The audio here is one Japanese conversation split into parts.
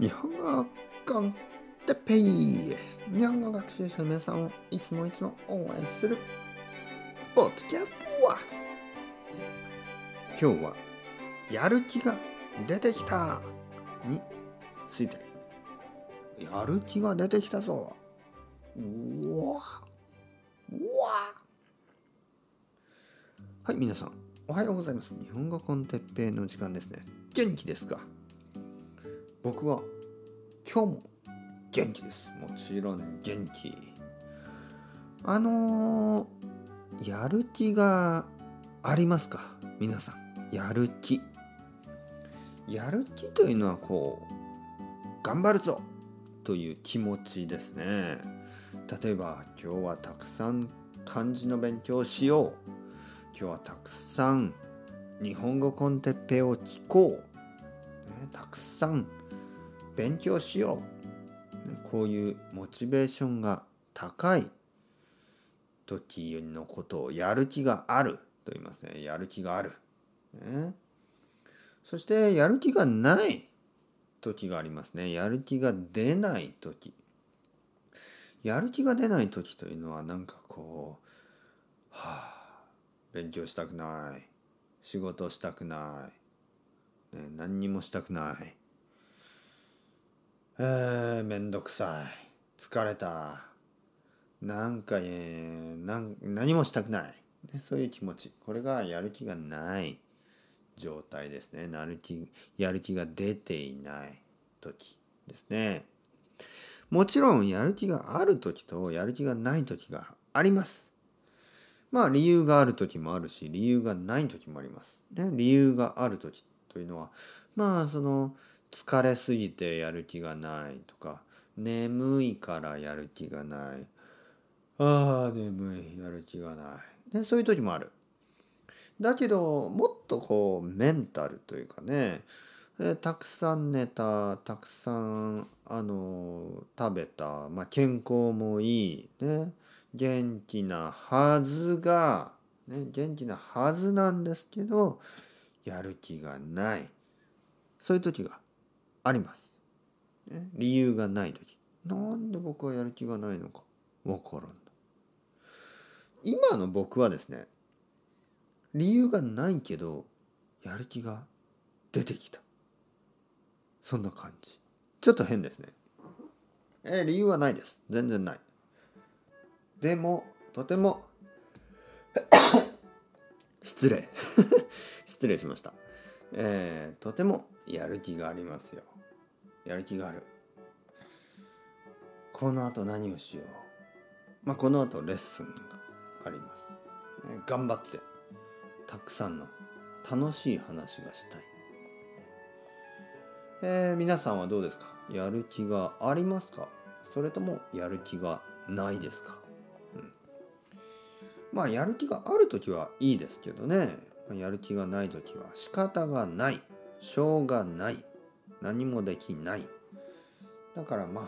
日本語コンテペイ日本語学習者の皆さんをいつもいつも応援するポッドキャストは今日はやる気が出てきたについて。やる気が出てきたぞ。うわ。うわ。はい皆さん。おはようございます。日本語コンテッペイの時間ですね。元気ですか？僕は今日も元気です。もちろん元気。あのー、やる気がありますか？皆さん。やる気。やる気というのはこう頑張るぞという気持ちですね。例えば今日はたくさん漢字の勉強をしよう。今日はたくさん日本語コンテッペを聞こう、ね、たくさん勉強しよう、こういうモチベーションが高い時のことをやる気がある。と言いますね。やる気がある、ね、そしてやる気がない時がありますね。やる気が出ない時。やる気が出ない時というのはなんかこうはあ勉強したくない。仕事したくない、ね、何にもしたくない。えー、めんどくさい。疲れた。なんか、えー、何もしたくない、ね、そういう気持ち。これがやる気がない状態ですね。やる気やる気が出ていない時ですね。もちろんやる気がある時とやる気がない時があります。まあ理由がある時もあるし理由がない時もあります。ね、理由がある時というのはまあその疲れすぎてやる気がないとか眠いからやる気がない。ああ眠いやる気がない、ね、そういう時もある。だけどもっとこうメンタルというかねたくさん寝たたくさんあの食べた、まあ、健康もいいね元気なはずが、ね、元気なはずなんですけどやる気がない。そういう時があります。ね、理由がない時。なんで僕はやる気がないのか。わからん。今の僕はですね理由がないけどやる気が出てきた。そんな感じ。ちょっと変ですね。えー、理由はないです。全然ない。でもとても 失礼。失礼しました。えー、とてもやる気がありますよ。やる気がある。この後何をしよう。まあこの後レッスンがあります、ね、頑張って。たくさんの楽しい話がしたい、えー、皆さんはどうですか？やる気がありますか？それともやる気がないですか、うん、まあやる気がある時はいいですけどね。やる気がない時は仕方がない。しょうがない。何もできない。だからまあ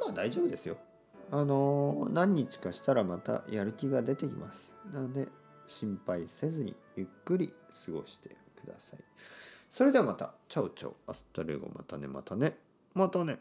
まあ大丈夫ですよ。あの何日かしたらまたやる気が出てきます。なので心配せずにゆっくり過ごしてください。それではまた。 Chao chao. Hasta luego.またねまたね。またね。